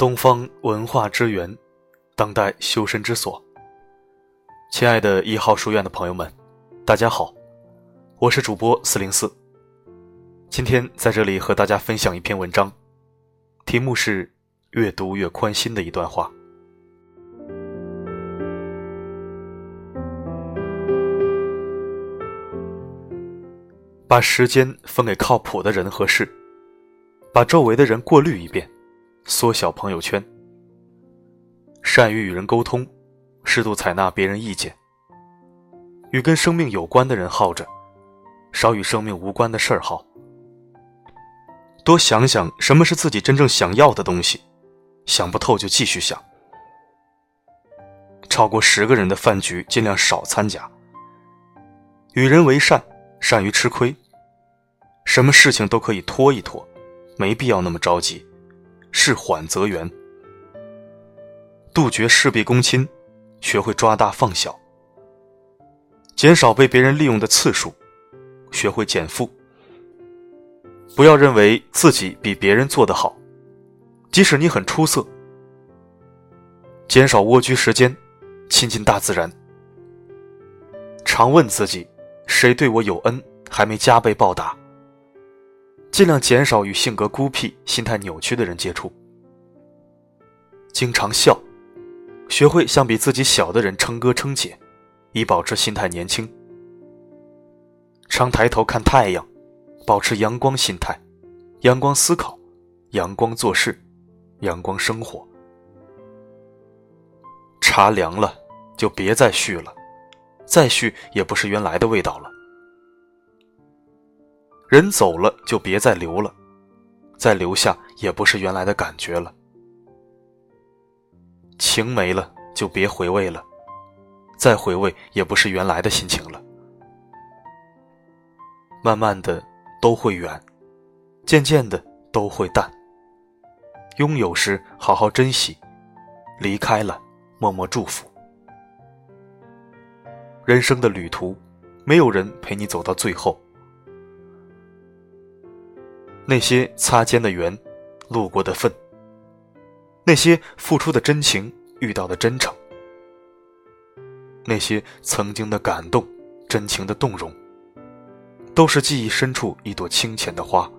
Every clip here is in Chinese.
东方文化之源，当代修身之所。亲爱的一号书院的朋友们，大家好，我是主播四零四。今天在这里和大家分享一篇文章，题目是“越读越宽心”的一段话。把时间分给靠谱的人和事，把周围的人过滤一遍，缩小朋友圈。善于与人沟通，适度采纳别人意见。与跟生命有关的人耗着，少与生命无关的事儿耗。多想想什么是自己真正想要的东西，想不透就继续想。超过十个人的饭局尽量少参加。与人为善。善于吃亏，什么事情都可以拖一拖，没必要那么着急，事缓则圆。杜绝事必躬亲，学会抓大放小，减少被别人利用的次数，学会减负。不要认为自己比别人做得好，即使你很出色。减少蜗居时间，亲近大自然。常问自己。谁对我有恩，还没加倍报答？尽量减少与性格孤僻、心态扭曲的人接触。经常笑，学会向比自己小的人称哥称姐，以保持心态年轻。常抬头看太阳，保持阳光心态，阳光思考，阳光做事，阳光生活。茶凉了，就别再续了。再续也不是原来的味道了。人走了就别再留了，再留下也不是原来的感觉了。情没了就别回味了，再回味也不是原来的心情了。慢慢的都会远，渐渐的都会淡。拥有时好好珍惜，离开了默默祝福。人生的旅途，没有人陪你走到最后。那些擦肩的缘，路过的份，那些付出的真情，遇到的真诚，那些曾经的感动，真情的动容，都是记忆深处一朵清浅的花。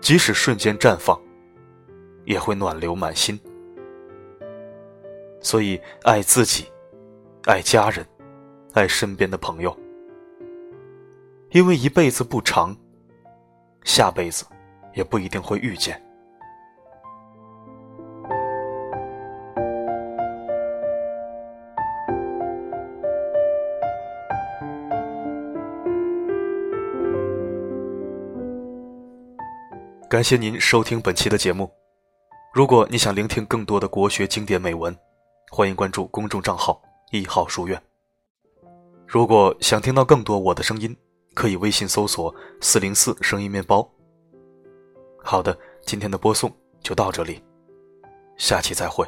即使瞬间绽放，也会暖流满心。所以，爱自己，爱家人。爱身边的朋友，因为一辈子不长，下辈子也不一定会遇见。感谢您收听本期的节目。如果你想聆听更多的国学经典美文，欢迎关注公众账号“一号书院”。如果想听到更多我的声音，可以微信搜索“四零四声音面包”。好的，今天的播送就到这里，下期再会。